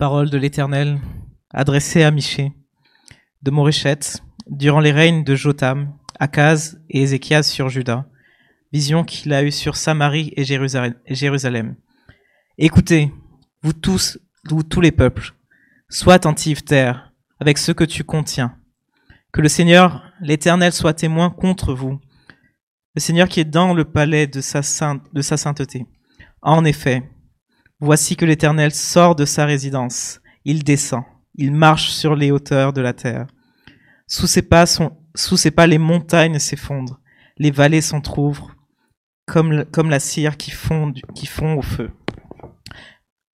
Parole de l'Éternel, adressée à Michée, de Moréchette, durant les règnes de Jotam, Akaz et Ézéchias sur Juda, vision qu'il a eue sur Samarie et Jérusalem. Écoutez, vous tous, vous tous les peuples, sois attentifs, terre, avec ce que tu contiens. Que le Seigneur, l'Éternel, soit témoin contre vous, le Seigneur qui est dans le palais de sa, de sa sainteté. En effet, voici que l'Éternel sort de sa résidence, il descend, il marche sur les hauteurs de la terre. Sous ses pas, sous ses pas les montagnes s'effondrent, les vallées s'entr'ouvrent, comme, comme la cire qui fond, qui fond au feu.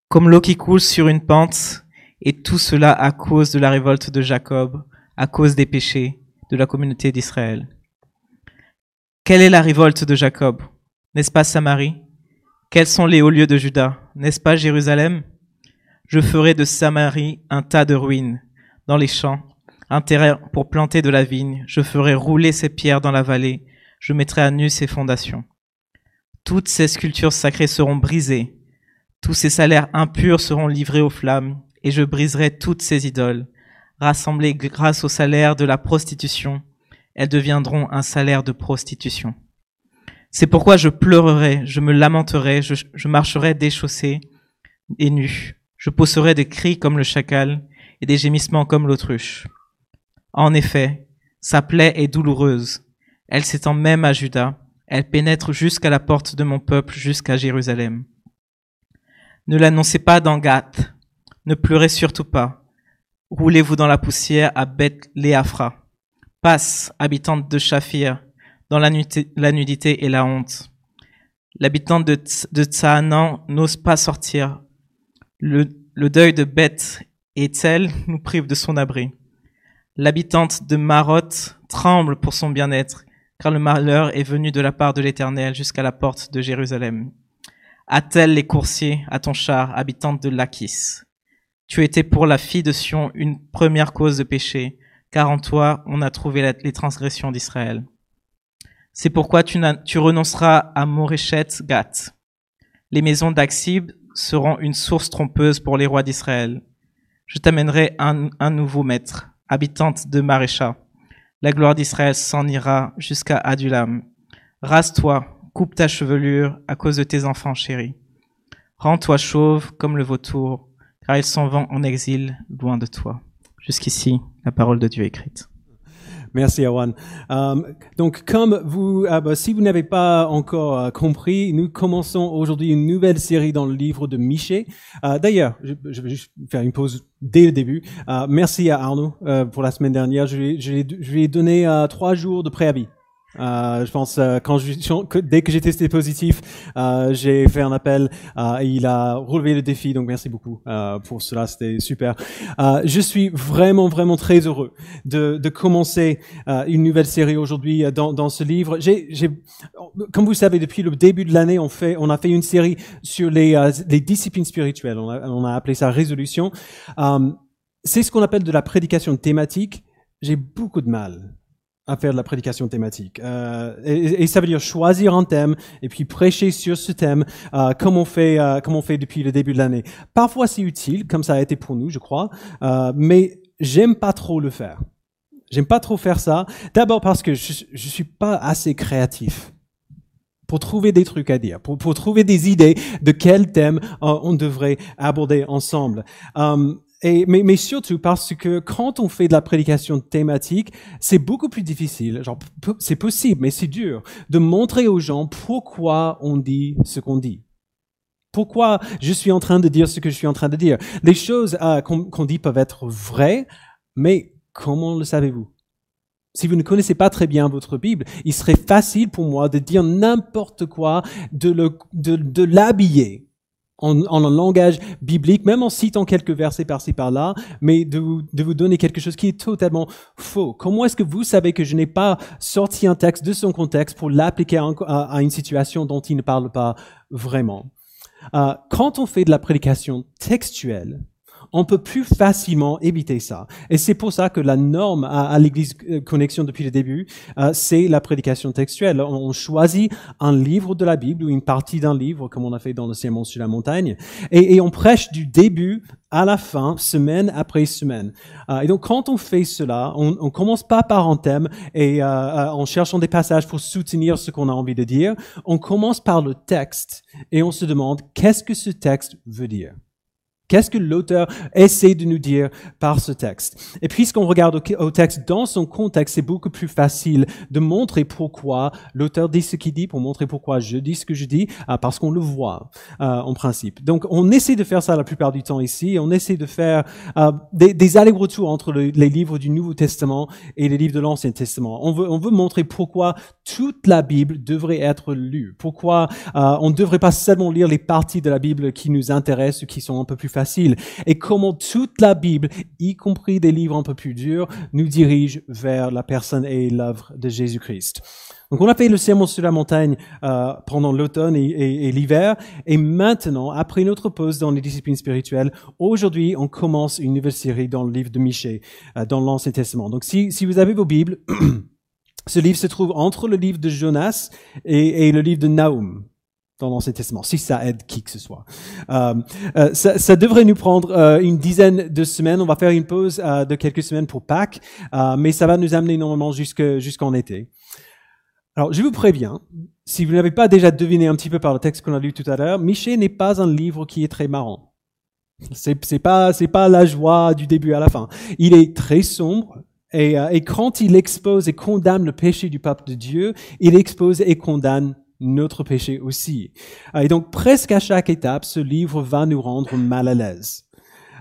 Comme l'eau qui coule sur une pente, et tout cela à cause de la révolte de Jacob, à cause des péchés de la communauté d'Israël. Quelle est la révolte de Jacob? N'est-ce pas Samarie? Quels sont les hauts lieux de Juda N'est-ce pas Jérusalem? Je ferai de Samarie un tas de ruines dans les champs, un terrain pour planter de la vigne. Je ferai rouler ses pierres dans la vallée. Je mettrai à nu ses fondations. Toutes ces sculptures sacrées seront brisées. Tous ces salaires impurs seront livrés aux flammes, et je briserai toutes ces idoles rassemblées grâce au salaire de la prostitution, elles deviendront un salaire de prostitution. C'est pourquoi je pleurerai, je me lamenterai, je, marcherai déchaussé et nu. Je pousserai des cris comme le chacal et des gémissements comme l'autruche. En effet, sa plaie est douloureuse. Elle s'étend même à Juda. Elle pénètre jusqu'à la porte de mon peuple, jusqu'à Jérusalem. Ne l'annoncez pas dans Gath. Ne pleurez surtout pas. Roulez-vous dans la poussière à Beth Léafra. Passe, habitante de Shafir, dans la, nudité et la honte. L'habitante de, de n'ose pas sortir. Le, deuil de Beth et Tel nous prive de son abri. L'habitante de Maroth tremble pour son bien-être, car le malheur est venu de la part de l'Éternel jusqu'à la porte de Jérusalem. Attelle les coursiers à ton char, habitante de Lachis. Tu étais pour la fille de Sion une première cause de péché, car en toi on a trouvé les transgressions d'Israël. C'est pourquoi tu, renonceras à Moréchet Gath. Les maisons d'Axib seront une source trompeuse pour les rois d'Israël. Je t'amènerai un, un, nouveau maître, habitante de Marécha. La gloire d'Israël s'en ira jusqu'à Adulam. Rase-toi, coupe ta chevelure à cause de tes enfants chéris. Rends-toi chauve comme le vautour, car ils s'en vont en exil loin de toi. Jusqu'ici, la parole de Dieu écrite. Merci, Awan. Euh, donc, comme vous, ah bah, si vous n'avez pas encore euh, compris, nous commençons aujourd'hui une nouvelle série dans le livre de Michée. Euh, D'ailleurs, je, vais juste faire une pause dès le début. Merci à Arnaud pour la semaine dernière. Je, je lui ai donné trois jours de préavis. Euh, je pense euh, quand je, dès que j'ai testé positif, euh, j'ai fait un appel euh, et il a relevé le défi. Donc merci beaucoup euh, pour cela, c'était super. je suis vraiment vraiment très heureux de, de commencer une nouvelle série aujourd'hui dans, dans ce livre. J'ai, comme vous savez, depuis le début de l'année, on on a fait une série sur les, les disciplines spirituelles. On a, on a appelé ça résolution. C'est ce qu'on appelle de la prédication thématique. J'ai beaucoup de mal à faire de la prédication thématique. Euh, et, et, ça veut dire choisir un thème et puis prêcher sur ce thème euh, comme on fait euh, comme on fait depuis le début de l'année. Parfois c'est utile, comme ça a été pour nous, je crois, euh, mais j'aime pas trop le faire. J'aime pas trop faire ça. D'abord parce que je, je suis pas assez créatif pour trouver des trucs à dire, pour, pour trouver des idées de quel thème euh, on devrait aborder ensemble. Euh, et, mais, mais, surtout parce que quand on fait de la prédication thématique, c'est beaucoup plus difficile. Genre, c'est possible, mais c'est dur de montrer aux gens pourquoi on dit ce qu'on dit. Pourquoi je suis en train de dire ce que je suis en train de dire. Les choses euh, qu'on dit peuvent être vraies, mais comment le savez-vous? Si vous ne connaissez pas très bien votre Bible, il serait facile pour moi de dire n'importe quoi, de l'habiller en, en, langage biblique, même en citant quelques versets par-ci par-là, mais de vous, de vous donner quelque chose qui est totalement faux. Comment est-ce que vous savez que je n'ai pas sorti un texte de son contexte pour l'appliquer à, à, une situation dont il ne parle pas vraiment? Euh, Quand on fait de la prédication textuelle, on peut plus facilement éviter ça. Et c'est pour ça que la norme à, l'Église euh, Connexion depuis le début, euh, c'est la prédication textuelle. On, choisit un livre de la Bible ou une partie d'un livre, comme on a fait dans le Sermon sur la montagne, et, et on prêche du début à la fin, semaine après semaine. Euh, et donc, quand on fait cela, on, on commence pas par un thème et euh, euh, en cherchant des passages pour soutenir ce qu'on a envie de dire. On commence par le texte et on se demande qu'est-ce que ce texte veut dire. Qu'est-ce que l'auteur essaie de nous dire par ce texte? Et puisqu'on regarde au, texte dans son contexte, c'est beaucoup plus facile de montrer pourquoi l'auteur dit ce qu'il dit, pour montrer pourquoi je dis ce que je dis, euh, parce qu'on le voit euh, en principe. Donc on essaie de faire ça la plupart du temps ici. On essaie de faire euh, des, des allers-retours entre le, les livres du Nouveau Testament et les livres de l'Ancien Testament. On veut, on veut montrer pourquoi toute la Bible devrait être lue, pourquoi on ne devrait pas seulement lire les parties de la Bible qui nous intéressent qui sont un peu plus faciles et comment toute la Bible, y compris des livres un peu plus durs, nous dirige vers la personne et l'œuvre de Jésus-Christ. Donc on a fait le sermon sur la montagne euh, pendant l'automne et, l'hiver, et maintenant, après notre pause dans les disciplines spirituelles, aujourd'hui on commence une nouvelle série dans le livre de Michée, euh, dans l'Ancien Testament. Donc si, si vous avez vos Bibles, ce livre se trouve entre le livre de Jonas et, et le livre de Naoum dans l'Ancien Testament, si ça aide qui que ce soit. Euh, euh, ça, devrait nous prendre euh, une dizaine de semaines. On va faire une pause de quelques semaines pour Pâques, mais ça va nous amener normalement jusque jusqu'en été. Alors, je vous préviens, si vous n'avez pas déjà deviné un petit peu par le texte qu'on a lu tout à l'heure, Michée n'est pas un livre qui est très marrant. C'est, c'est pas pas la joie du début à la fin. Il est très sombre. Et quand il expose et condamne le péché du peuple de Dieu, il expose et condamne notre péché aussi. Et donc, presque à chaque étape, ce livre va nous rendre mal à l'aise.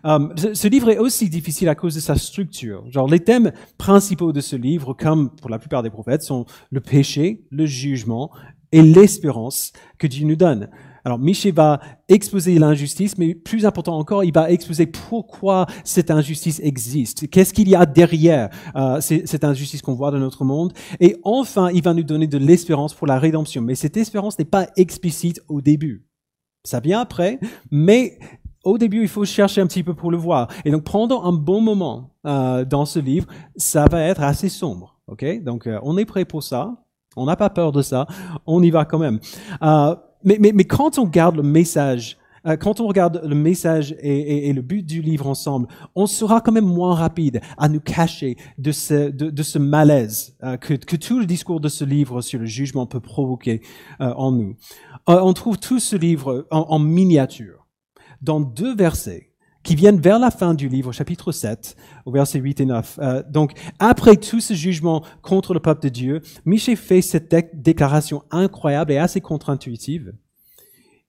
Um, ce, livre est aussi difficile à cause de sa structure. Genre, les thèmes principaux de ce livre, comme pour la plupart des prophètes, sont le péché, le jugement et l'espérance que Dieu nous donne. Alors, Miché va exposer l'injustice, mais plus important encore, il va exposer pourquoi cette injustice existe. Qu'est-ce qu'il y a derrière euh, cette injustice qu'on voit dans notre monde? Et enfin, il va nous donner de l'espérance pour la rédemption. Mais cette espérance n'est pas explicite au début. Ça vient après, mais au début, il faut chercher un petit peu pour le voir. Et donc, pendant un bon moment euh, dans ce livre, ça va être assez sombre. Ok? Donc, euh, on est prêt pour ça. On n'a pas peur de ça. On y va quand même. Euh, mais, mais, mais quand on regarde le message, euh, quand on regarde le message et, le but du livre ensemble, on sera quand même moins rapide à nous cacher de ce, de, ce malaise euh, que, tout le discours de ce livre sur le jugement peut provoquer euh, en nous. on trouve tout ce livre en, miniature, dans deux versets qui viennent vers la fin du livre, chapitre 7, au verset 8 et 9. donc, après tout ce jugement contre le peuple de Dieu, Michel fait cette déclaration incroyable et assez contre-intuitive.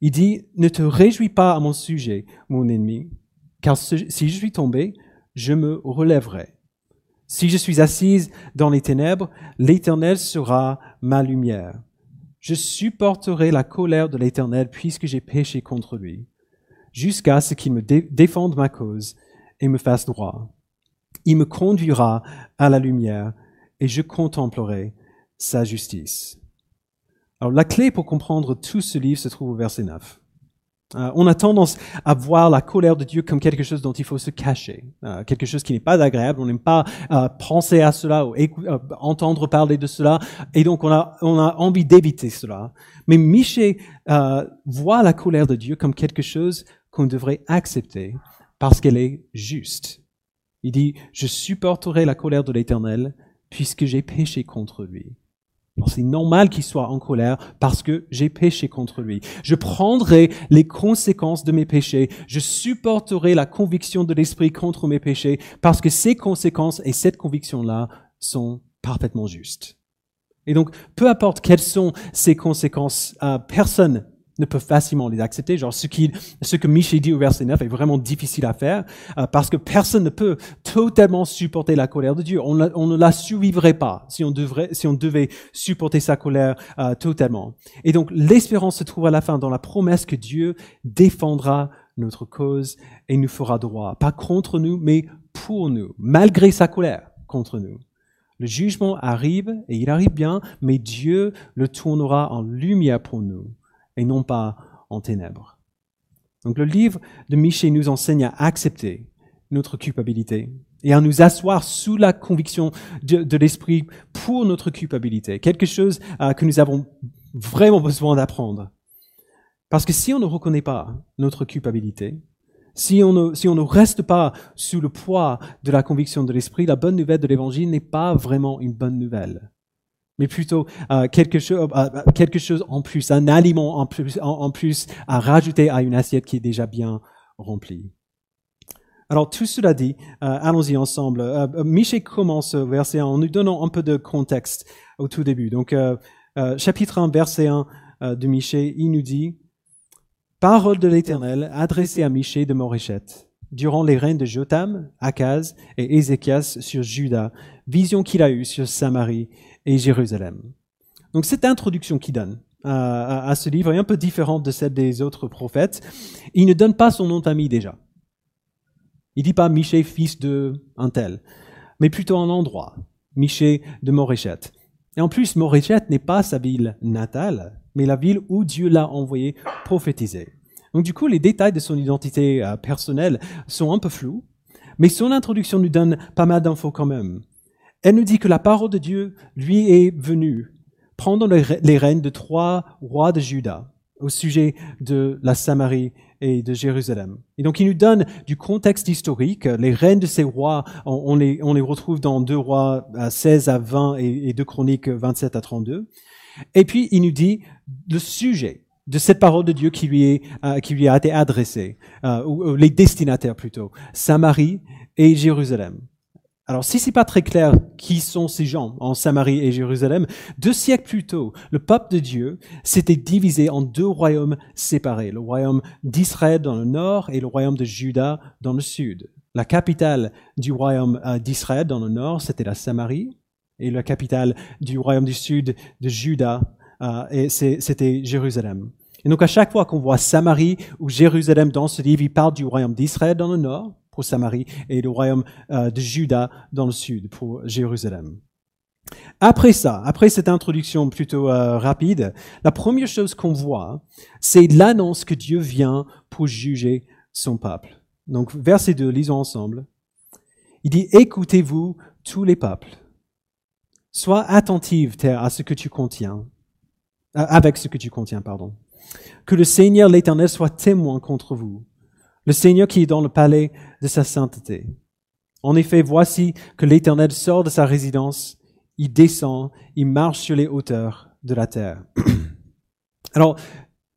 Il dit, ne te réjouis pas à mon sujet, mon ennemi, car si je suis tombé, je me relèverai. Si je suis assise dans les ténèbres, l'Éternel sera ma lumière. Je supporterai la colère de l'Éternel puisque j'ai péché contre lui, jusqu'à ce qu'il me défende ma cause et me fasse droit. Il me conduira à la lumière et je contemplerai sa justice. Alors la clé pour comprendre tout ce livre se trouve au verset 9. Euh, on a tendance à voir la colère de Dieu comme quelque chose dont il faut se cacher, euh, quelque chose qui n'est pas agréable. On n'aime pas euh, penser à cela ou entendre parler de cela, et donc on a, on a envie d'éviter cela. Mais Miché euh, voit la colère de Dieu comme quelque chose qu'on devrait accepter parce qu'elle est juste. Il dit, je supporterai la colère de l'Éternel puisque j'ai péché contre lui. C'est normal qu'il soit en colère parce que j'ai péché contre lui. Je prendrai les conséquences de mes péchés. Je supporterai la conviction de l'Esprit contre mes péchés parce que ces conséquences et cette conviction-là sont parfaitement justes. Et donc, peu importe quelles sont ces conséquences, euh, personne ne peut facilement les accepter. Genre, ce, qui, ce que Michel dit au verset 9 est vraiment difficile à faire euh, parce que personne ne peut totalement supporter la colère de Dieu. On, on ne la survivrait pas si on, devrait, si on devait supporter sa colère euh, totalement. Et donc, l'espérance se trouve à la fin dans la promesse que Dieu défendra notre cause et nous fera droit. Pas contre nous, mais pour nous, malgré sa colère contre nous. Le jugement arrive et il arrive bien, mais Dieu le tournera en lumière pour nous non pas en ténèbres. Donc le livre de Michée nous enseigne à accepter notre culpabilité et à nous asseoir sous la conviction de, l'Esprit pour notre culpabilité. Quelque chose euh, que nous avons vraiment besoin d'apprendre. Parce que si on ne reconnaît pas notre culpabilité, si on, ne, si on ne reste pas sous le poids de la conviction de l'Esprit, la bonne nouvelle de l'Évangile n'est pas vraiment une bonne nouvelle mais plutôt euh, quelque, chose, euh, euh, quelque chose en plus, un aliment en plus, en, plus à rajouter à une assiette qui est déjà bien remplie. Alors tout cela dit, allons-y ensemble. Michel commence verset 1 en nous donnant un peu de contexte au tout début. Donc chapitre 1, verset 1 de Michel, il nous dit, Parole de l'Éternel adressée à Michel de Moréchette durant les règnes de Jotam, Akaz et Ézéchias sur Juda, vision qu'il a eue sur Samarie et Jérusalem. Donc cette introduction qu'il donne à, ce livre est un peu différente de celle des autres prophètes. Il ne donne pas son nom de déjà. Il dit pas Miché, fils de un tel, mais plutôt un endroit, Miché de Moréchette. Et en plus, Moréchette n'est pas sa ville natale, mais la ville où Dieu l'a envoyé prophétiser. Donc du coup, les détails de son identité euh, personnelle sont un peu flous, mais son introduction nous donne pas mal d'infos quand même. Elle nous dit que la parole de Dieu lui est venue prendre les rênes de trois rois de Juda au sujet de la Samarie et de Jérusalem. Et donc il nous donne du contexte historique. Les règnes de ces rois, on, les, retrouve dans 2 rois 16 à 20 et, 2 chroniques 27 à 32. Et puis il nous dit le sujet de cette parole de Dieu qui lui, est, euh, qui lui a été adressée, euh, ou les destinataires plutôt, Samarie et Jérusalem. Alors, si c'est pas très clair qui sont ces gens en Samarie et Jérusalem, deux siècles plus tôt, le peuple de Dieu s'était divisé en deux royaumes séparés, le royaume d'Israël dans le nord et le royaume de Juda dans le sud. La capitale du royaume euh, d'Israël dans le nord, c'était la Samarie, et la capitale du royaume du sud de Juda, euh, c'était Jérusalem. Et donc à chaque fois qu'on voit Samarie ou Jérusalem dans ce livre, il parle du royaume d'Israël dans le nord, pour Samarie et le royaume euh, de Juda dans le sud pour Jérusalem. Après ça, après cette introduction plutôt euh, rapide, la première chose qu'on voit, c'est l'annonce que Dieu vient pour juger son peuple. Donc verset 2, lisons ensemble. Il dit, écoutez-vous tous les peuples. Sois attentive, terre, à ce que tu contiens, euh, avec ce que tu contiens, pardon. Que le Seigneur l'Éternel soit témoin contre vous le Seigneur qui est dans le palais de sa sainteté. En effet, voici que l'Éternel sort de sa résidence, il descend, il marche sur les hauteurs de la terre. Alors,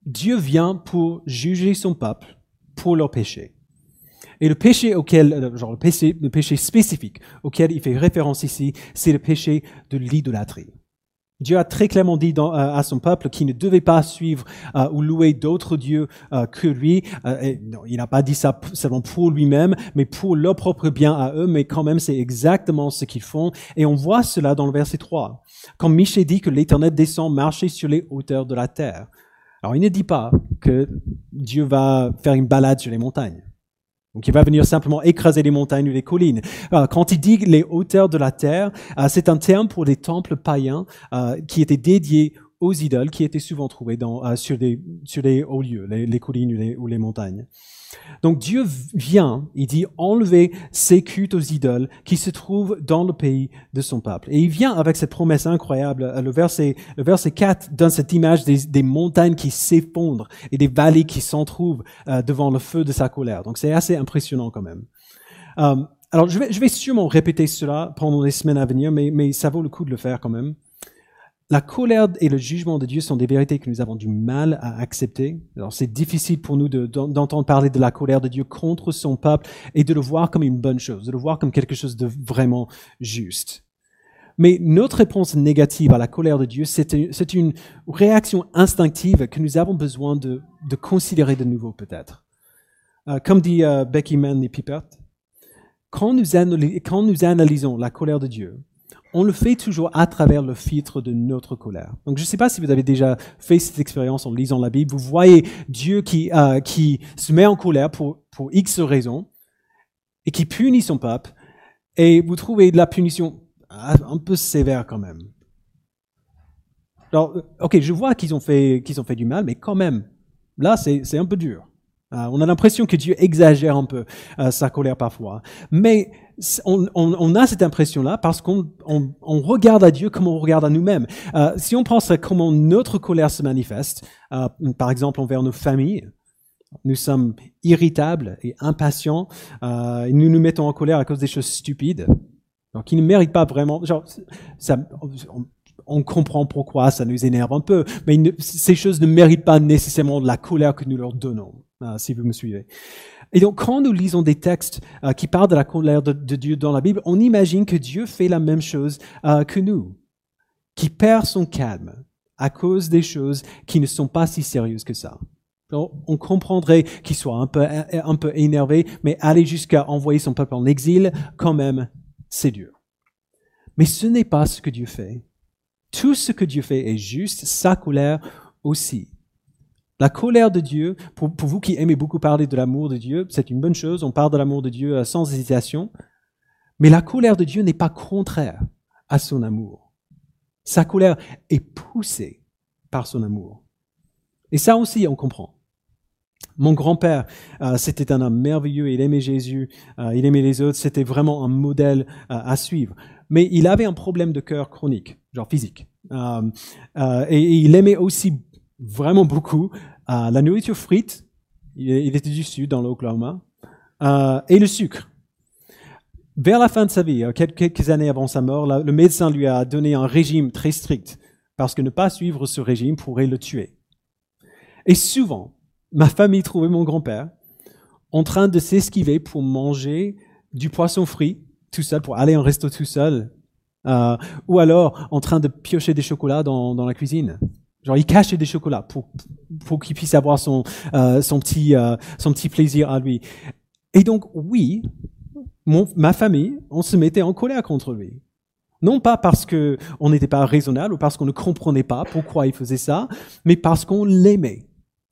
Dieu vient pour juger son peuple pour leur péché. Et le péché auquel, euh, genre le péché, le péché spécifique auquel il fait référence ici, c'est le péché de l'idolâtrie. Dieu a très clairement dit euh, à son peuple qu'il ne devait pas suivre euh, ou louer d'autres dieux euh, que lui. il n'a pas dit ça seulement pour lui-même, mais pour leur propre bien à eux, mais quand même c'est exactement ce qu'ils font. Et on voit cela dans le verset 3. Quand Michée dit que l'Éternel descend marcher sur les hauteurs de la terre. Alors il ne dit pas que Dieu va faire une balade sur les montagnes. Donc il va venir simplement écraser les montagnes ou les collines. quand il dit les hauteurs de la terre, euh, c'est un terme pour des temples païens euh, qui étaient dédiés aux idoles qui étaient souvent trouvés dans, euh, sur, des, sur des hauts lieux, les, collines ou les, montagnes. Donc Dieu vient, il dit, enlever ces cultes aux idoles qui se trouvent dans le pays de son peuple. Et il vient avec cette promesse incroyable. Le verset, le verset 4 donne cette image des, des montagnes qui s'effondrent et des vallées qui s'entrouvent euh, devant le feu de sa colère. Donc c'est assez impressionnant quand même. Euh, alors je vais, je vais sûrement répéter cela pendant les semaines à venir, mais, mais ça vaut le coup de le faire quand même. La colère et le jugement de Dieu sont des vérités que nous avons du mal à accepter. Alors c'est difficile pour nous d'entendre parler de la colère de Dieu contre son peuple et de le voir comme une bonne chose, de le voir comme quelque chose de vraiment juste. Mais notre réponse négative à la colère de Dieu, c'est une réaction instinctive que nous avons besoin de, considérer de nouveau peut-être. Euh, comme dit euh, Becky Mann et Pippert, quand nous, quand nous analysons la colère de Dieu, on le fait toujours à travers le filtre de notre colère. Donc je ne sais pas si vous avez déjà fait cette expérience en lisant la Bible. Vous voyez Dieu qui, euh, qui se met en colère pour, pour X raisons et qui punit son peuple et vous trouvez la punition un peu sévère quand même. Alors, ok, je vois qu'ils ont qu'ils ont fait du mal, mais quand même, là c'est un peu dur. Euh, on a l'impression que Dieu exagère un peu euh, sa colère parfois. Mais on, on, on a cette impression-là parce qu'on on, on regarde à Dieu comme on regarde à nous-mêmes. Euh, si on pense à comment notre colère se manifeste, euh, par exemple envers nos familles, nous sommes irritables et impatients, euh, nous nous mettons en colère à cause des choses stupides, donc qui ne méritent pas vraiment. Genre, ça, on, comprend pourquoi ça nous énerve un peu, mais ces choses ne méritent pas nécessairement la colère que nous leur donnons, euh, si vous me suivez. Et donc, quand nous lisons des textes euh, qui parlent de la colère de, Dieu dans la Bible, on imagine que Dieu fait la même chose euh, que nous, qui perd son calme à cause des choses qui ne sont pas si sérieuses que ça. On comprendrait qu'il soit un peu, un peu énervé, mais aller jusqu'à envoyer son peuple en exil, quand même, c'est dur. Mais ce n'est pas ce que Dieu fait. Tout ce que Dieu fait est juste, sa colère aussi. La colère de Dieu, pour, vous qui aimez beaucoup parler de l'amour de Dieu, c'est une bonne chose, on parle de l'amour de Dieu euh, sans hésitation, mais la colère de Dieu n'est pas contraire à son amour. Sa colère est poussée par son amour. Et ça aussi, on comprend. Mon grand-père, euh, c'était un homme merveilleux, il aimait Jésus, euh, il aimait les autres, c'était vraiment un modèle à suivre. Mais il avait un problème de cœur chronique, genre physique. Et, et il aimait aussi vraiment beaucoup euh, la nourriture frite, il, était du sud, dans l'Oklahoma, euh, et le sucre. Vers la fin de sa vie, euh, quel- quelques années avant sa mort, le médecin lui a donné un régime très strict, parce que ne pas suivre ce régime pourrait le tuer. Et souvent, ma famille trouvait mon grand-père en train de s'esquiver pour manger du poisson frit tout seul, pour aller en resto tout seul, euh, ou alors en train de piocher des chocolats dans, dans la cuisine. Genre, il cachait des chocolats pour, pour qu'il puisse avoir son, euh, son, petit, euh, son petit plaisir à lui. Et donc, oui, mon, ma famille, on se mettait en colère contre lui. Non pas parce que on n'était pas raisonnable ou parce qu'on ne comprenait pas pourquoi il faisait ça, mais parce qu'on l'aimait.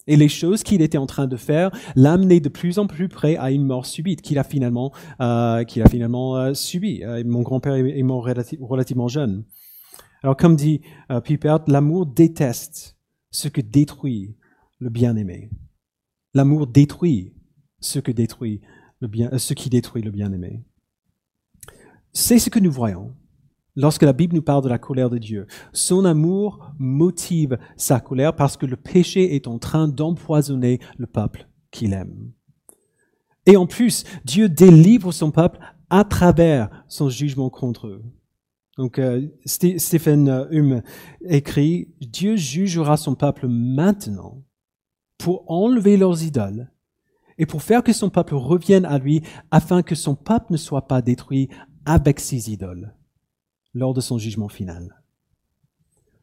Et les choses qu'il était en train de faire l'amenaient de plus en plus près à une mort subite qu'il a finalement, euh, qu'il a finalement euh, subi. Euh, mon grand-père est, mort relati- relativement jeune. Alors, comme dit euh, Pippert, l'amour déteste ce que détruit le bien-aimé. L'amour détruit ce que détruit le bien, euh, ce qui détruit le bien-aimé. C'est ce que nous voyons lorsque la Bible nous parle de la colère de Dieu. Son amour motive sa colère parce que le péché est en train d'empoisonner le peuple qu'il aime. Et en plus, Dieu délivre son peuple à travers son jugement contre eux. Donc, euh, Stephen euh, Hume écrit, Dieu jugera son peuple maintenant pour enlever leurs idoles et pour faire que son peuple revienne à lui afin que son peuple ne soit pas détruit avec ses idoles lors de son jugement final.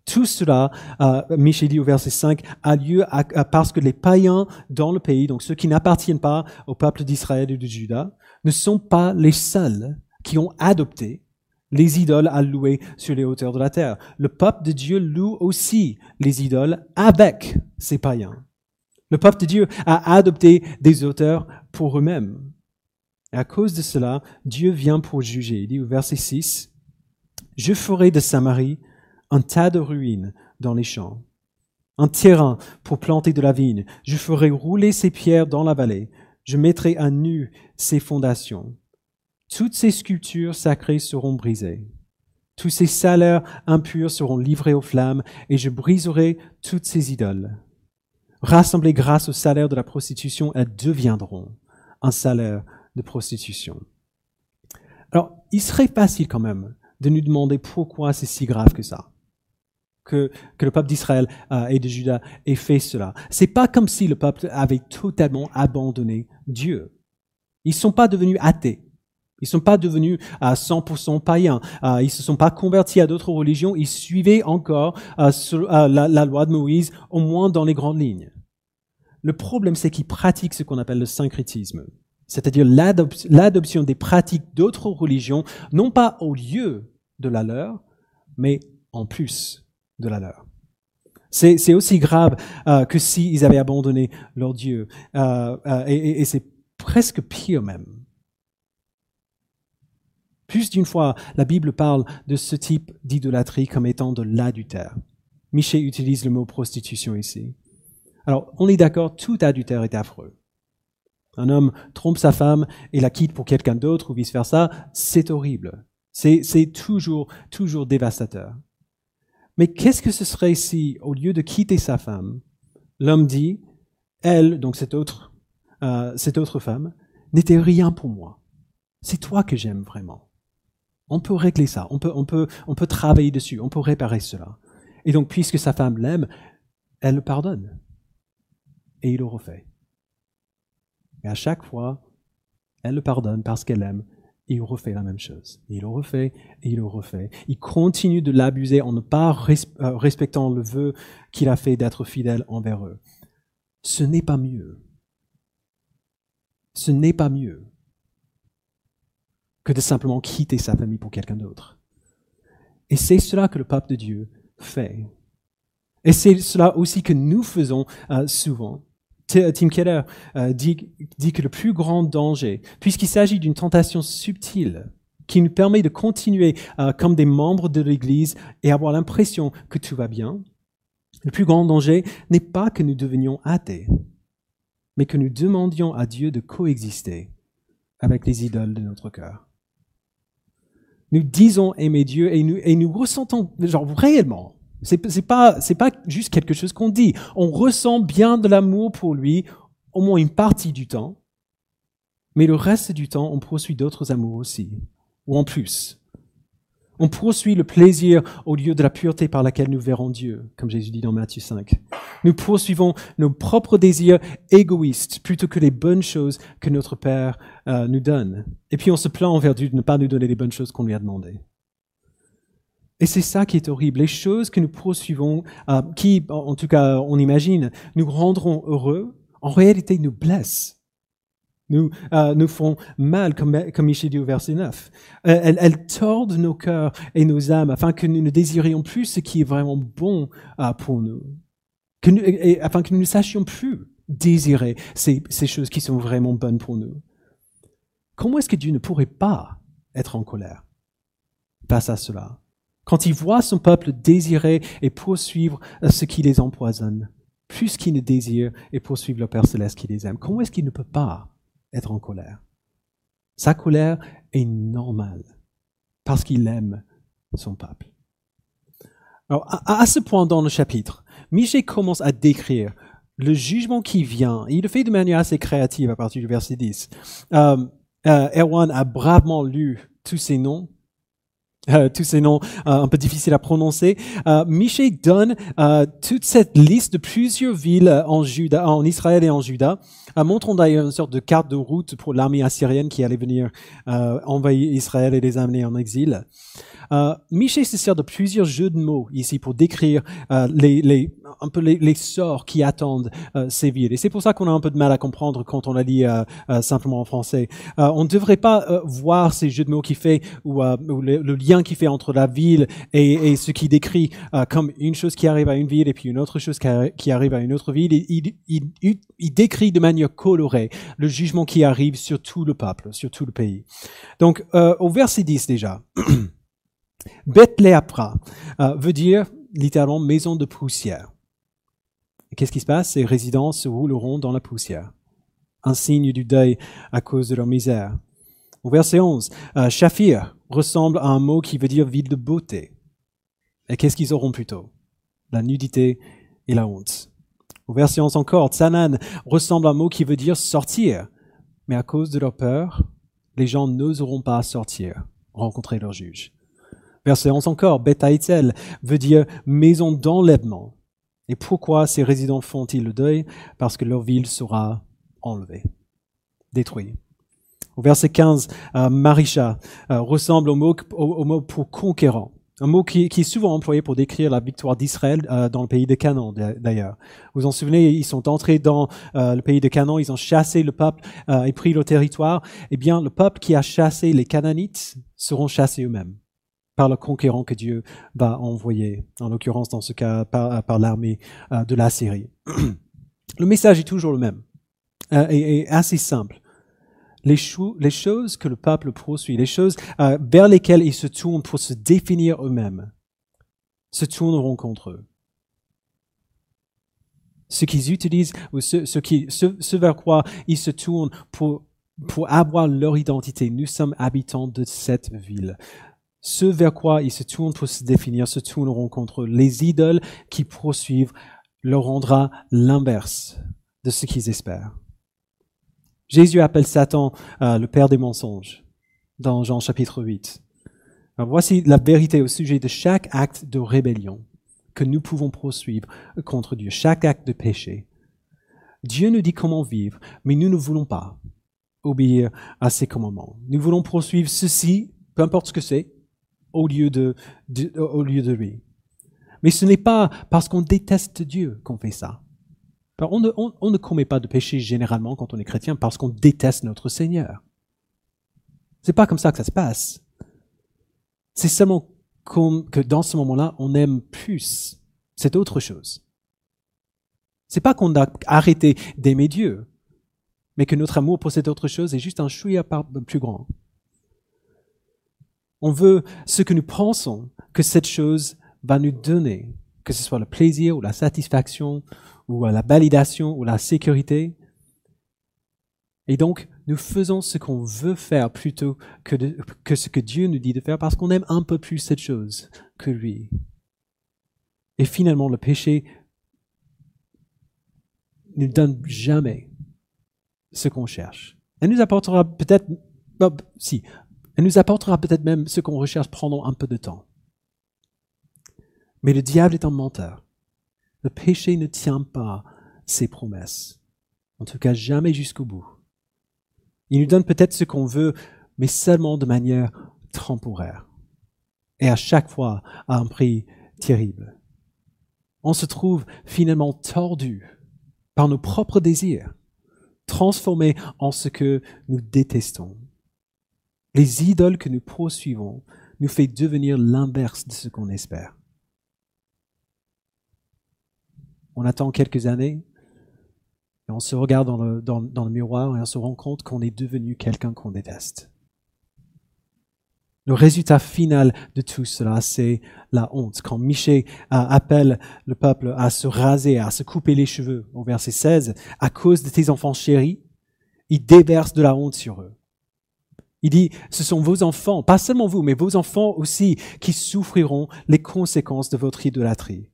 Tout cela, euh, Michel dit au verset 5, a lieu parce que les païens dans le pays, donc ceux qui n'appartiennent pas au peuple d'Israël et de Juda, ne sont pas les seuls qui ont adopté les idoles à louer sur les hauteurs de la terre. Le peuple de Dieu loue aussi les idoles avec ces païens. Le peuple de Dieu a adopté des auteurs pour eux-mêmes. Et à cause de cela, Dieu vient pour juger. Il dit au verset 6, Je ferai de Samarie un tas de ruines dans les champs, un terrain pour planter de la vigne. Je ferai rouler ses pierres dans la vallée. Je mettrai à nu ses fondations. Toutes ces sculptures sacrées seront brisées. Tous ces salaires impurs seront livrés aux flammes, et je briserai toutes ces idoles. Rassemblées grâce au salaire de la prostitution, elles deviendront un salaire de prostitution. Alors, il serait facile quand même de nous demander pourquoi c'est si grave que ça. Que, que le peuple d'Israël euh, et de Juda ait fait cela. C'est pas comme si le peuple avait totalement abandonné Dieu. Ils sont pas devenus athées. Ils sont pas devenus à 100% païens. Euh, ils se sont pas convertis à d'autres religions. Ils suivaient encore euh, euh, la, loi de Moïse, au moins dans les grandes lignes. Le problème, c'est qu'ils pratiquent ce qu'on appelle le syncrétisme, c'est-à-dire l'adop- l'adoption des pratiques d'autres religions, non pas au lieu de la leur, mais en plus de la leur. C'est aussi grave euh, que s'ils avaient abandonné leur Dieu. Euh, euh, et c'est presque pire même. Plus d'une fois, la Bible parle de ce type d'idolâtrie comme étant de l'adultère. Michel utilise le mot prostitution ici. Alors, on est d'accord, tout adultère est affreux. un homme trompe sa femme et la quitte pour quelqu'un d'autre ou vice-versa, c'est horrible. C'est, c'est toujours, toujours dévastateur. Mais qu'est-ce que ce serait si, au lieu de quitter sa femme, l'homme dit, elle, donc cette autre, euh, cette autre femme, n'était rien pour moi. C'est toi que j'aime vraiment. On peut régler ça, on peut, on peut, on peut travailler dessus, on peut réparer cela. Et donc, puisque sa femme l'aime, elle le pardonne. Et il le refait. Et à chaque fois, elle le pardonne parce qu'elle l'aime. Et il refait la même chose. Et il le refait, et il le refait. Il continue de l'abuser en ne pas euh, respectant le vœu qu'il a fait d'être fidèle envers eux. Ce n'est pas mieux. Ce n'est pas mieux que de simplement quitter sa famille pour quelqu'un d'autre. Et c'est cela que le peuple de Dieu fait. Et c'est cela aussi que nous faisons euh, souvent. Tim Keller euh, dit, que le plus grand danger, puisqu'il s'agit d'une tentation subtile, qui nous permet de continuer euh, comme des membres de l'Église et avoir l'impression que tout va bien, le plus grand danger n'est pas que nous devenions athées, mais que nous demandions à Dieu de coexister avec les idoles de notre cœur. Nous disons aimer Dieu et nous, et nous ressentons, genre réellement, c'est, c'est pas, c'est pas juste quelque chose qu'on dit. On ressent bien de l'amour pour lui, au moins une partie du temps. Mais le reste du temps, on poursuit d'autres amours aussi. Ou en plus. On poursuit le plaisir au lieu de la pureté par laquelle nous verrons Dieu, comme Jésus dit dans Matthieu 5. Nous poursuivons nos propres désirs égoïstes plutôt que les bonnes choses que notre Père euh, nous donne. Et puis on se plaint envers Dieu de ne pas nous donner les bonnes choses qu'on lui a demandées. Et c'est ça qui est horrible. Les choses que nous poursuivons, euh, qui, en tout cas, on imagine, nous rendront heureux, en réalité nous blessent. Nous, euh, nous font mal, comme, comme Michel dit au verset 9. Euh, elles, tordent nos cœurs et nos âmes afin que nous ne désirions plus ce qui est vraiment bon euh, pour nous. Afin que nous ne sachions plus désirer ces, ces choses qui sont vraiment bonnes pour nous. Comment est-ce que Dieu ne pourrait pas être en colère face à cela? Quand il voit son peuple désirer et poursuivre ce qui les empoisonne, plus qu'il ne désire et poursuivre le Père céleste qui les aime, comment est-ce qu'il ne peut pas être en colère Sa colère est normale parce qu'il aime son peuple. Alors, à, ce point dans le chapitre, Michel commence à décrire le jugement qui vient. Il le fait de manière assez créative à partir du verset 10. Euh, euh, Erwan a bravement lu tous ces noms euh, tous ces noms euh, un peu difficiles à prononcer. Euh, donne euh, toute cette liste de plusieurs villes en en Israël et en Juda, montrant d'ailleurs une sorte de carte de route pour l'armée assyrienne qui allait venir envahir Israël et les amener en exil. Michel se sert de plusieurs jeux de mots ici pour décrire les, les, un peu les, sorts qui attendent ces villes. Et c'est pour ça qu'on a un peu de mal à comprendre quand on la lit simplement en français. on ne devrait pas voir ces jeux de mots qui fait ou, le, lien qui fait entre la ville et, ce qui décrit comme une chose qui arrive à une ville et puis une autre chose qui arrive à une autre ville. Il, décrit de manière colorée le jugement qui arrive sur tout le peuple, sur tout le pays. Donc au verset 10 déjà. Bethléapra euh, veut dire littéralement maison de poussière. Qu'est-ce qui se passe? Ces résidents se rouleront dans la poussière. Un signe du deuil à cause de leur misère. Au verset 11, euh, Shafir ressemble à un mot qui veut dire ville de beauté. Et qu'est-ce qu'ils auront plutôt? La nudité et la honte. Au verset 11 encore, Tsanan ressemble à un mot qui veut dire sortir. Mais à cause de leur peur, les gens n'oseront pas sortir, rencontrer leur juge. Verset 11 encore, Betaïtel veut dire maison d'enlèvement. Et pourquoi ces résidents font-ils le deuil? Parce que leur ville sera enlevée, détruite. Au verset 15, euh, Marisha euh, ressemble au mot, pour conquérant, un mot qui, est souvent employé pour décrire la victoire d'Israël euh, dans le pays de Canaan d'ailleurs. Vous vous en souvenez, ils sont entrés dans euh, le pays de Canaan, ils ont chassé le peuple et pris le territoire. Eh bien, le peuple qui a chassé les Canaanites seront chassés eux-mêmes par le conquérant que Dieu va envoyer, en l'occurrence dans ce cas par, l'armée de la Syrie. Le message est toujours le même et, assez simple. Les, choses que le peuple poursuit, les choses euh, vers lesquelles ils se tournent pour se définir eux-mêmes, se tourneront contre eux. Ce qu'ils utilisent, ou ce, qui, ce, vers quoi ils se tournent pour, pour avoir leur identité. Nous sommes habitants de cette ville. Ce vers quoi ils se tournent pour se définir se tourneront contre les idoles qui poursuivent leur rendra l'inverse de ce qu'ils espèrent. Jésus appelle Satan euh, le père des mensonges dans Jean chapitre 8. voici la vérité au sujet de chaque acte de rébellion que nous pouvons poursuivre contre Dieu, chaque acte de péché. Dieu nous dit comment vivre, mais nous ne voulons pas obéir à ses commandements. Nous voulons poursuivre ceci, peu importe ce que c'est, au lieu de, au lieu de lui. Mais ce n'est pas parce qu'on déteste Dieu qu'on fait ça. On ne, commet pas de péché généralement quand on est chrétien parce qu'on déteste notre Seigneur. C'est pas comme ça que ça se passe. C'est seulement que dans ce moment-là, on aime plus. C'est autre chose. C'est pas qu'on a arrêté d'aimer Dieu, mais que notre amour pour cette autre chose est juste un chouïa plus grand. On veut ce que nous pensons que cette chose va nous donner, que ce soit le plaisir ou la satisfaction ou la validation ou la sécurité. Et donc, nous faisons ce qu'on veut faire plutôt que, que ce que Dieu nous dit de faire parce qu'on aime un peu plus cette chose que lui. Et finalement, le péché ne donne jamais ce qu'on cherche. Elle nous apportera peut-être, si, elle nous apportera peut-être même ce qu'on recherche pendant un peu de temps. Mais le diable est un menteur. Le péché ne tient pas ses promesses. En tout cas, jamais jusqu'au bout. Il nous donne peut-être ce qu'on veut, mais seulement de manière temporaire. Et à chaque fois à un prix terrible. On se trouve finalement tordu par nos propres désirs, transformés en ce que nous détestons. Les idoles que nous poursuivons nous fait devenir l'inverse de ce qu'on espère. On attend quelques années, et on se regarde dans le, dans, le miroir et on se rend compte qu'on est devenu quelqu'un qu'on déteste. Le résultat final de tout cela, c'est la honte. Quand Michée appelle le peuple à se raser, à se couper les cheveux, au verset 16, à cause de tes enfants chéris, il déverse de la honte sur eux. Il dit, ce sont vos enfants, pas seulement vous, mais vos enfants aussi, qui souffriront les conséquences de votre idolâtrie.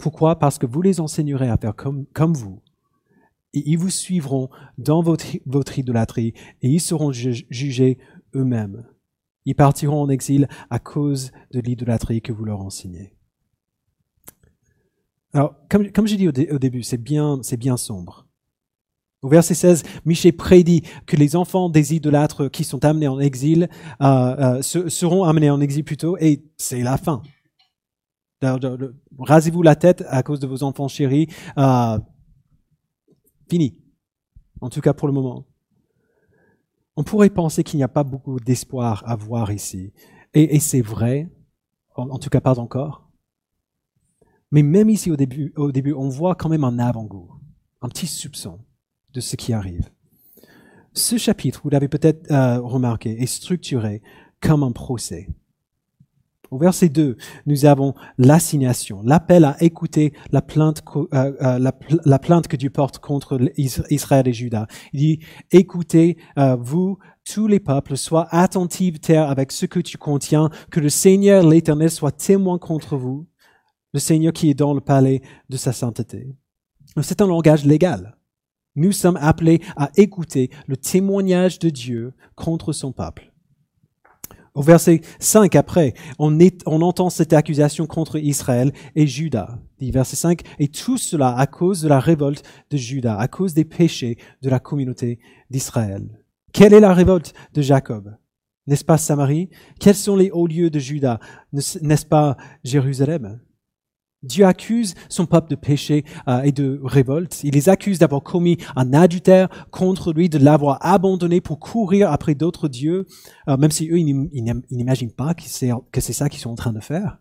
Pourquoi? Parce que vous les enseignerez à faire comme, vous. Et ils vous suivront dans votre, idolâtrie et ils seront jugés eux-mêmes. Ils partiront en exil à cause de l'idolâtrie que vous leur enseignez. Alors, comme, comme j'ai dit au, début, c'est bien, bien sombre. Au verset 16, Michée prédit que les enfants des idolâtres qui sont amenés en exil euh, euh, seront amenés en exil plutôt, et c'est la fin. Rasez-vous la tête à cause de vos enfants chéris. Euh, fini. En tout cas pour le moment. On pourrait penser qu'il n'y a pas beaucoup d'espoir à voir ici. Et, c'est vrai, en, tout cas pas encore. Mais même ici au début, on voit quand même un avant-goût, un petit soupçon de ce qui arrive. Ce chapitre, vous l'avez peut-être euh, remarqué, est structuré comme un procès. Au verset 2, nous avons l'assignation, l'appel à écouter la plainte, euh, euh, que Dieu porte contre Israël et Juda. Il dit, écoutez, vous, tous les peuples, sois attentifs, terre, avec ce que tu contiens, que le Seigneur, l'Éternel, soit témoin contre vous, le Seigneur qui est dans le palais de sa sainteté. C'est un langage légal. Nous sommes appelés à écouter le témoignage de Dieu contre son peuple. Au verset 5 après, on, entend cette accusation contre Israël et Judas. Dit verset 5, et tout cela à cause de la révolte de Judas, à cause des péchés de la communauté d'Israël. Quelle est la révolte de Jacob? N'est-ce pas Samarie? Quels sont les hauts lieux de Judas N'est-ce pas Jérusalem? Dieu accuse son peuple de péché euh, et de révolte. Il les accuse d'avoir commis un adultère contre lui, de l'avoir abandonné pour courir après d'autres dieux, euh, même si eux, ils n'imaginent pas que c'est ça qu'ils sont en train de faire.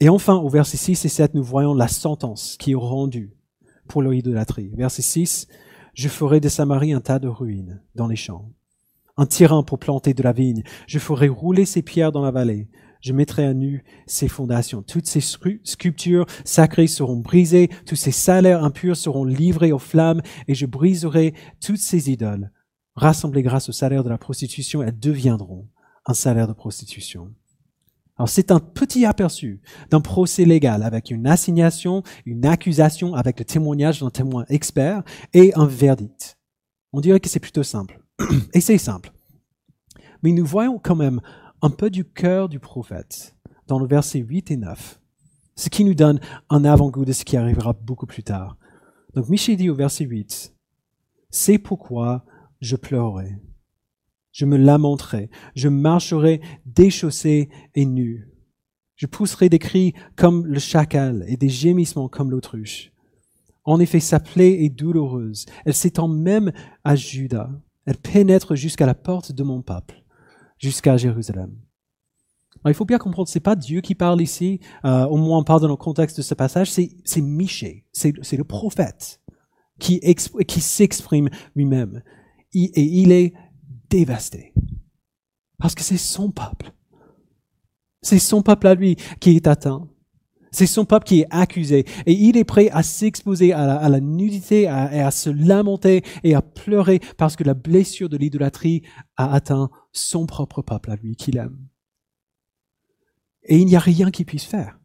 Et enfin, au verset 6 et 7, nous voyons la sentence qui est rendue pour l'idolâtrie. Verset 6, je ferai de Samarie un tas de ruines dans les champs, un terrain pour planter de la vigne. Je ferai rouler ses pierres dans la vallée je mettrai à nu ses fondations. Toutes ces sculptures sacrées seront brisées, tous ces salaires impurs seront livrés aux flammes, et je briserai toutes ces idoles. Rassemblées grâce au salaire de la prostitution, elles deviendront un salaire de prostitution. Alors c'est un petit aperçu d'un procès légal avec une assignation, une accusation avec le témoignage d'un témoin expert et un verdict. On dirait que c'est plutôt simple. Et c'est simple. Mais nous voyons quand même un peu du cœur du prophète dans le verset 8 et 9, ce qui nous donne un avant-goût de ce qui arrivera beaucoup plus tard. Donc Michel dit au verset 8, C'est pourquoi je pleurerai, je me lamenterai, je marcherai déchaussé et nu. Je pousserai des cris comme le chacal et des gémissements comme l'autruche. En effet, sa plaie est douloureuse. Elle s'étend même à Judas. Elle pénètre jusqu'à la porte de mon peuple jusqu'à Jérusalem. il faut bien comprendre, c'est pas Dieu qui parle ici, euh, au moins parle dans le contexte de ce passage, c'est, Michée, c'est, le prophète qui, qui s'exprime lui-même. et il est dévasté. Parce que c'est son peuple. C'est son peuple à lui qui est atteint. C'est son peuple qui est accusé. Et il est prêt à s'exposer à, la, nudité, et à se lamenter et à pleurer parce que la blessure de l'idolâtrie a atteint son propre peuple à lui qu'il aime. Et il n'y a rien qu'il puisse faire.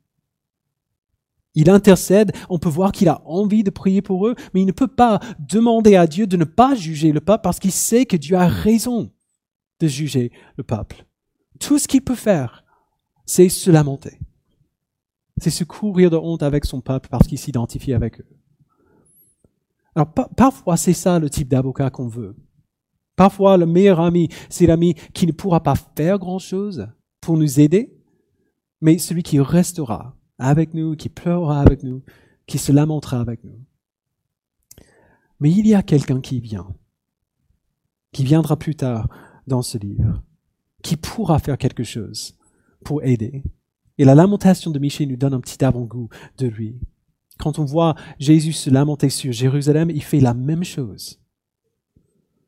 Il intercède, on peut voir qu'il a envie de prier pour eux, mais il ne peut pas demander à Dieu de ne pas juger le peuple parce qu'il sait que Dieu a raison de juger le peuple. Tout ce qu'il peut faire, c'est se lamenter. C'est se courir de honte avec son peuple parce qu'il s'identifie avec eux. Alors parfois c'est ça le type d'avocat qu'on veut. Parfois le meilleur ami, c'est l'ami qui ne pourra pas faire grand-chose pour nous aider, mais celui qui restera avec nous, qui pleurera avec nous, qui se lamentera avec nous. Mais il y a quelqu'un qui vient, qui viendra plus tard dans ce livre, qui pourra faire quelque chose pour aider. Et la lamentation de Michel nous donne un petit avant-goût de lui. Quand on voit Jésus se lamenter sur Jérusalem, il fait la même chose.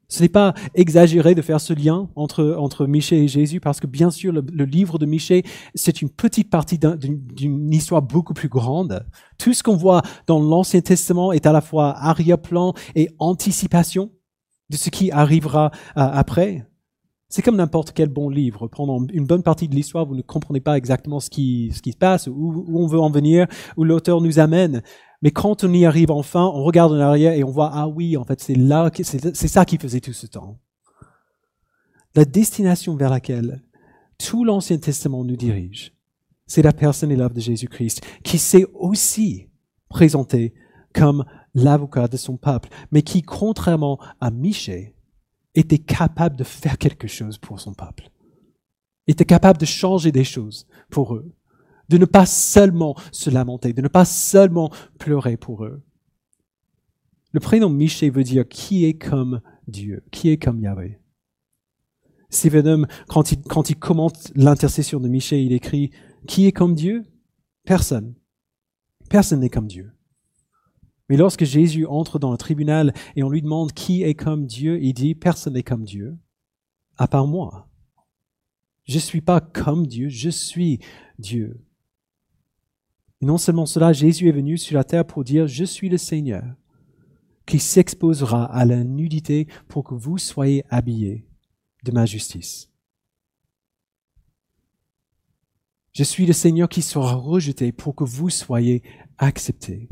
Ce n'est pas exagéré de faire ce lien entre, entre Michée et Jésus, parce que bien sûr, le, livre de Michée, c'est une petite partie d'une histoire beaucoup plus grande. Tout ce qu'on voit dans l'Ancien Testament est à la fois arrière-plan et anticipation de ce qui arrivera euh, après. C'est comme n'importe quel bon livre. Pendant une bonne partie de l'histoire, vous ne comprenez pas exactement ce qui, ce qui se passe, où, où on veut en venir, où l'auteur nous amène. Mais quand on y arrive enfin, on regarde en arrière et on voit, ah oui, en fait, c'est là, c'est ça qui faisait tout ce temps. La destination vers laquelle tout l'Ancien Testament nous dirige, c'est la personne et l'œuvre de Jésus-Christ, qui s'est aussi présenté comme l'avocat de son peuple, mais qui, contrairement à Michée, était capable de faire quelque chose pour son peuple, était capable de changer des choses pour eux, de ne pas seulement se lamenter, de ne pas seulement pleurer pour eux. Le prénom Miché veut dire qui est comme Dieu, qui est comme Yahweh. Stephen quand il, quand il commente l'intercession de Miché, il écrit Qui est comme Dieu? Personne. Personne n'est comme Dieu. Mais lorsque Jésus entre dans le tribunal et on lui demande qui est comme Dieu, il dit Personne n'est comme Dieu, à part moi. Je ne suis pas comme Dieu, je suis Dieu. Et non seulement cela, Jésus est venu sur la terre pour dire Je suis le Seigneur, qui s'exposera à la nudité pour que vous soyez habillés de ma justice. Je suis le Seigneur qui sera rejeté pour que vous soyez acceptés.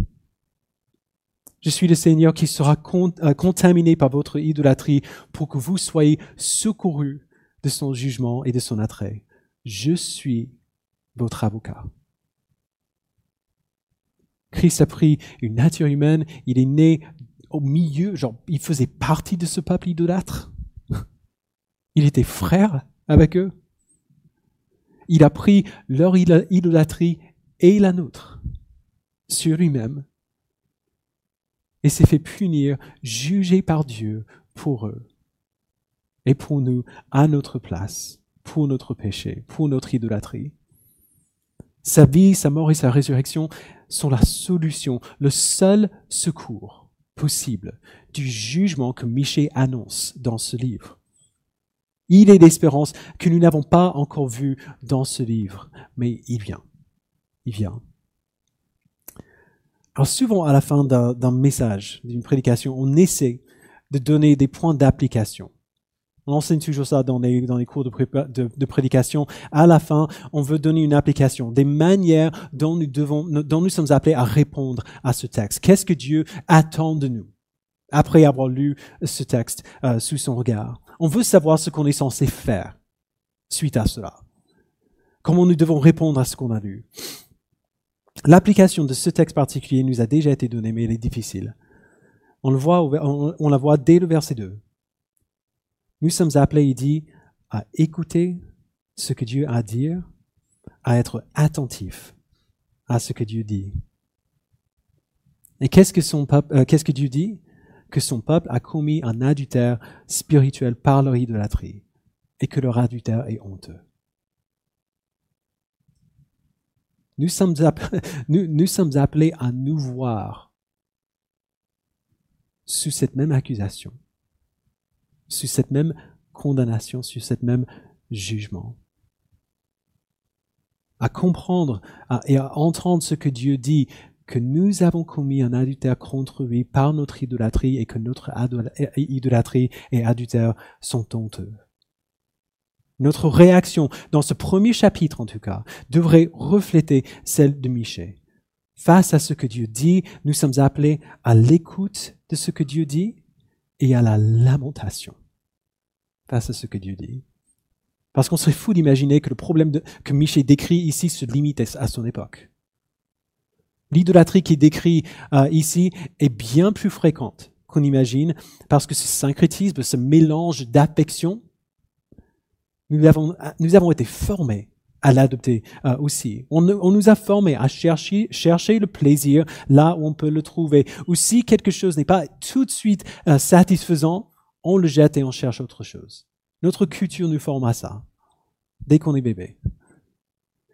Je suis le Seigneur qui sera euh, contaminé par votre idolâtrie pour que vous soyez secourus de son jugement et de son attrait. Je suis votre avocat. Christ a pris une nature humaine, il est né au milieu, genre, il faisait partie de ce peuple idolâtre. Il était frère avec eux. Il a pris leur idolâtrie et la nôtre sur lui-même et s'est fait punir, jugé par Dieu pour eux et pour nous à notre place, pour notre péché, pour notre idolâtrie. Sa vie, sa mort et sa résurrection sont la solution, le seul secours possible du jugement que Michée annonce dans ce livre. Il est l'espérance que nous n'avons pas encore vue dans ce livre, mais il vient. Il vient. Alors souvent, à la fin d'un message, d'une prédication, on essaie de donner des points d'application. On enseigne toujours ça dans les, dans les cours de, de, prédication. À la fin, on veut donner une application, des manières dont nous, devons, dont nous sommes appelés à répondre à ce texte. Qu'est-ce que Dieu attend de nous après avoir lu ce texte euh, sous son regard? On veut savoir ce qu'on est censé faire suite à cela. Comment nous devons répondre à ce qu'on a lu? L'application de ce texte particulier nous a déjà été donnée, mais elle est difficile. On, le voit, on, la voit dès le verset 2. Nous sommes appelés, il dit, à écouter ce que Dieu a à dire, à être attentif à ce que Dieu dit. Et qu'est-ce que, euh, qu'est-ce que Dieu dit? Que son peuple a commis un adultère spirituel par leur idolâtrie et que leur adultère est honteux. Nous sommes, appelés à nous voir sous cette même accusation, sous cette même condamnation, sous cette même jugement. À comprendre et à entendre ce que Dieu dit, que nous avons commis un adultère contre lui par notre idolâtrie et que notre idolâtrie et adultère sont honteux. Notre réaction, dans ce premier chapitre en tout cas, devrait refléter celle de Michée. Face à ce que Dieu dit, nous sommes appelés à l'écoute de ce que Dieu dit et à la lamentation face à ce que Dieu dit. Parce qu'on serait fou d'imaginer que le problème que Michée décrit ici se limite à son époque. L'idolâtrie qui est décrit euh, ici est bien plus fréquente qu'on imagine parce que ce syncrétisme, ce mélange d'affection, nous avons, nous avons été formés à l'adopter euh, aussi. On, nous a formés à chercher, chercher le plaisir là où on peut le trouver. Ou si quelque chose n'est pas tout de suite euh, satisfaisant, on le jette et on cherche autre chose. Notre culture nous forme à ça, dès qu'on est bébé.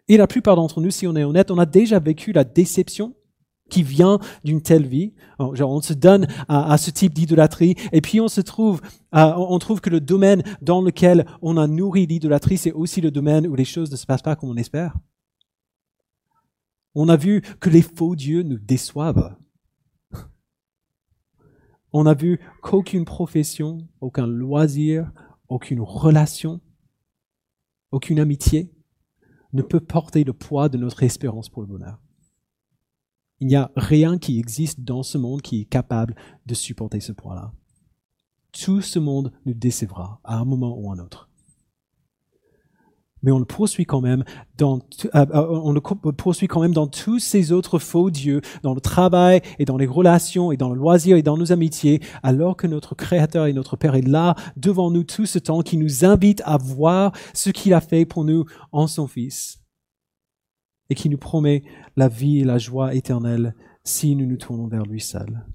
Et la plupart d'entre nous, si on est honnête, on a déjà vécu la déception qui vient d'une telle vie. Genre, on se donne à, ce type d'idolâtrie, et puis on se trouve, on trouve que le domaine dans lequel on a nourri l'idolâtrie, c'est aussi le domaine où les choses ne se passent pas comme on espère. On a vu que les faux dieux nous déçoivent. On a vu qu'aucune profession, aucun loisir, aucune relation, aucune amitié ne peut porter le poids de notre espérance pour le bonheur. Il n'y a rien qui existe dans ce monde qui est capable de supporter ce poids-là. Tout ce monde nous décevra à un moment ou à un autre. Mais on le poursuit quand même dans, euh, euh, on le poursuit quand même dans tous ces autres faux dieux, dans le travail et dans les relations et dans le loisir et dans nos amitiés, alors que notre Créateur et notre Père est là devant nous tout ce temps, qui nous invite à voir ce qu'il a fait pour nous en son Fils et qui nous promet la vie et la joie éternelle si nous nous tournons vers lui seul.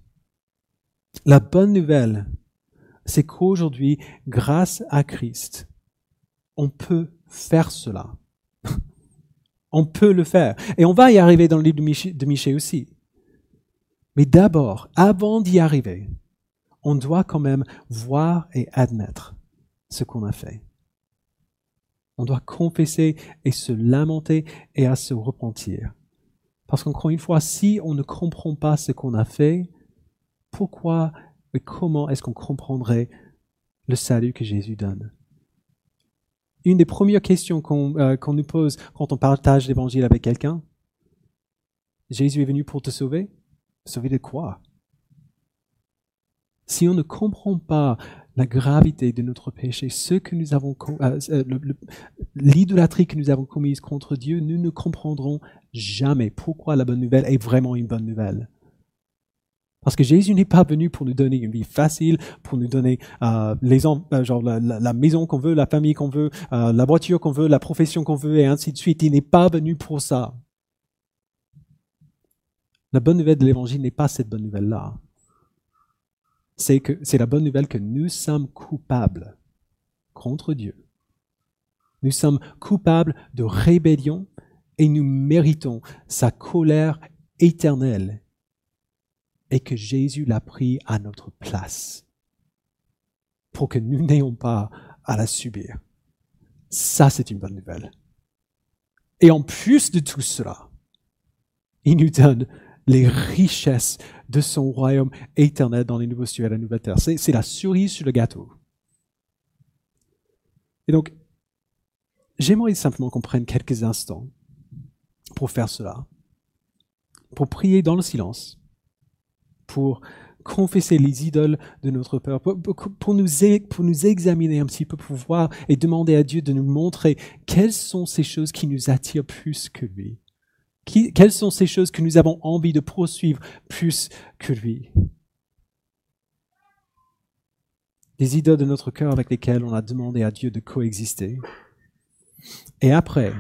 La bonne nouvelle, c'est qu'aujourd'hui, grâce à Christ, on peut faire cela. on peut le faire. Et on va y arriver dans le livre de Michée aussi. Mais d'abord, avant d'y arriver, on doit quand même voir et admettre ce qu'on a fait. On doit confesser et se lamenter et à se repentir. Parce qu'encore une fois, si on ne comprend pas ce qu'on a fait, pourquoi et comment est-ce qu'on comprendrait le salut que Jésus donne? Une des premières questions euh, qu'on nous pose quand on partage l'évangile avec quelqu'un, Jésus est venu pour te sauver? Sauver de quoi? Si on ne comprend pas la gravité de notre péché, ce que nous avons, euh, euh, l'idolâtrie que nous avons commise contre Dieu, nous ne comprendrons jamais pourquoi la bonne nouvelle est vraiment une bonne nouvelle. Parce que Jésus n'est pas venu pour nous donner une vie facile, pour nous donner euh, les, genre la, maison qu'on veut, la famille qu'on veut, la voiture qu'on veut, la profession qu'on veut, et ainsi de suite. Il n'est pas venu pour ça. La bonne nouvelle de l'Évangile n'est pas cette bonne nouvelle-là c'est que c'est la bonne nouvelle que nous sommes coupables contre Dieu. Nous sommes coupables de rébellion et nous méritons sa colère éternelle et que Jésus l'a pris à notre place pour que nous n'ayons pas à la subir. Ça, c'est une bonne nouvelle. Et en plus de tout cela, il nous donne les richesses de son royaume éternel dans les nouveaux cieux et la nouvelle terre. C'est la cerise sur le gâteau. Et donc, j'aimerais simplement qu'on prenne quelques instants pour faire cela, pour prier dans le silence, pour confesser les idoles de notre peur, pour, nous, pour nous examiner un petit peu, pour voir et demander à Dieu de nous montrer quelles sont ces choses qui nous attirent plus que lui. Quelles sont ces choses que nous avons envie de poursuivre plus que lui? Des idoles de notre cœur avec lesquelles on a demandé à Dieu de coexister. Et après,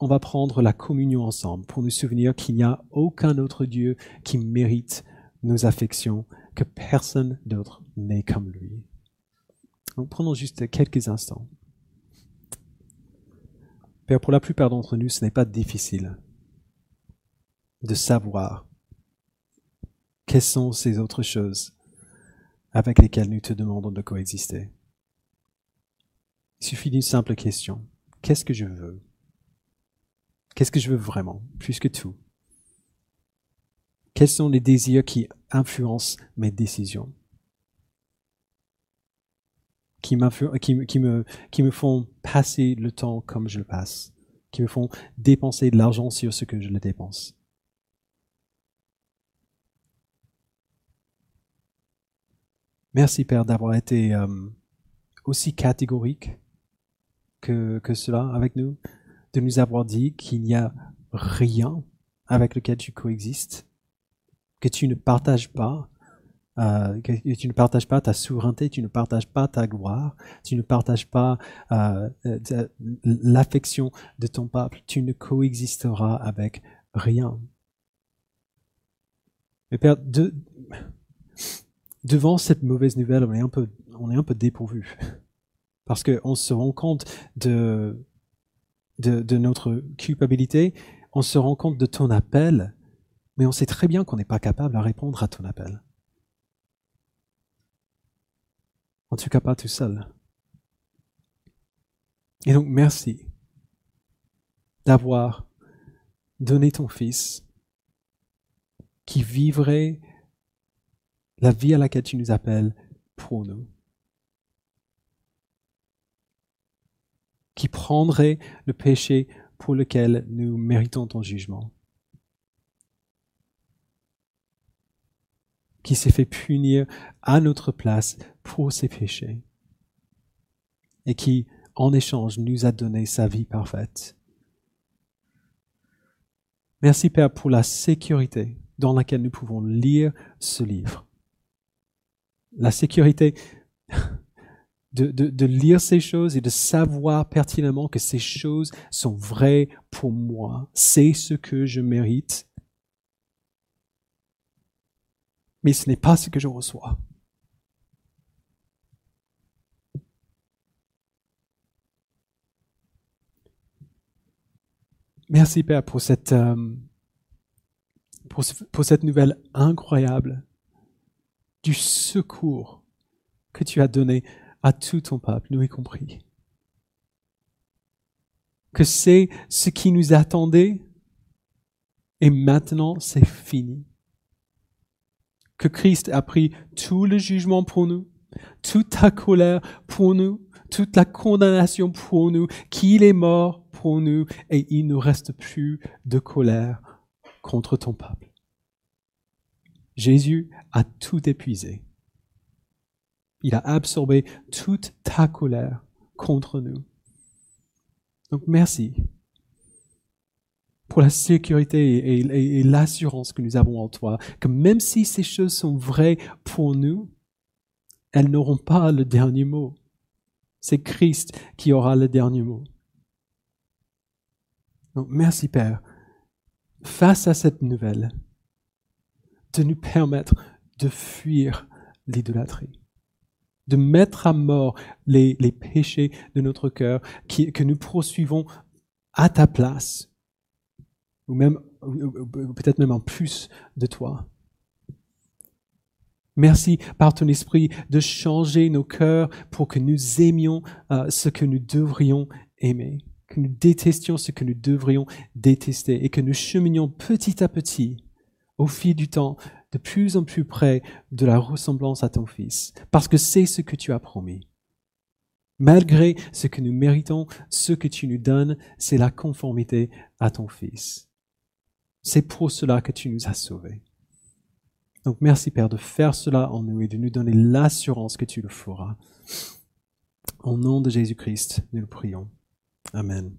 on va prendre la communion ensemble pour nous souvenir qu'il n'y a aucun autre Dieu qui mérite nos affections, que personne d'autre n'est comme lui. Donc prenons juste quelques instants. Père, pour la plupart d'entre nous, ce n'est pas difficile de savoir quelles sont ces autres choses avec lesquelles nous te demandons de coexister. Il suffit d'une simple question. Qu'est-ce que je veux? Qu'est-ce que je veux vraiment, plus que tout? Quels sont les désirs qui influencent mes décisions? Qui, me, qui me font passer le temps comme je le passe, qui me font dépenser de l'argent sur ce que je le dépense. Merci Père d'avoir été euh, aussi catégorique que, que cela avec nous, de nous avoir dit qu'il n'y a rien avec lequel tu coexistes, que tu ne partages pas, euh, que tu ne partages pas ta souveraineté, tu ne partages pas ta gloire, tu ne partages pas euh, l'affection de ton peuple, tu ne coexisteras avec rien. Mais Père, devant cette mauvaise nouvelle, on est un peu, on est un peu dépourvu. Parce qu'on se rend compte de, de, de notre culpabilité, on se rend compte de ton appel mais on sait très bien qu'on n'est pas capable à répondre à ton appel. En tout cas, pas tout seul. Et donc, merci d'avoir donné ton Fils qui vivrait la vie à laquelle tu nous appelles pour nous. Qui prendrait le péché pour lequel nous méritons ton jugement. qui s'est fait punir à notre place pour ses péchés et qui, en échange, nous a donné sa vie parfaite. Merci Père pour la sécurité dans laquelle nous pouvons lire ce livre. La sécurité de, de, lire ces choses et de savoir pertinemment que ces choses sont vraies pour moi. C'est ce que je mérite mais ce n'est pas ce que je reçois. Merci Père pour cette, euh, pour, pour cette nouvelle incroyable du secours que tu as donné à tout ton peuple, nous y compris. Que c'est ce qui nous attendait et maintenant c'est fini que Christ a pris tout le jugement pour nous, toute ta colère pour nous, toute la condamnation pour nous, qu'il est mort pour nous et il ne reste plus de colère contre ton peuple. Jésus a tout épuisé. Il a absorbé toute ta colère contre nous. Donc merci pour la sécurité et, l'assurance que nous avons en toi, que même si ces choses sont vraies pour nous, elles n'auront pas le dernier mot. C'est Christ qui aura le dernier mot. Donc merci Père, face à cette nouvelle, de nous permettre de fuir l'idolâtrie, de mettre à mort les, péchés de notre cœur que nous poursuivons à ta place ou même peut-être même en plus de toi. Merci par ton esprit de changer nos cœurs pour que nous aimions euh, ce que nous devrions aimer, que nous détestions ce que nous devrions détester et que nous cheminions petit à petit, au fil du temps, de plus en plus près de la ressemblance à ton Fils, parce que c'est ce que tu as promis. Malgré ce que nous méritons, ce que tu nous donnes, c'est la conformité à ton Fils. C'est pour cela que tu nous as sauvés. Donc merci Père de faire cela en nous et de nous donner l'assurance que tu le feras. Au nom de Jésus-Christ, nous le prions. Amen.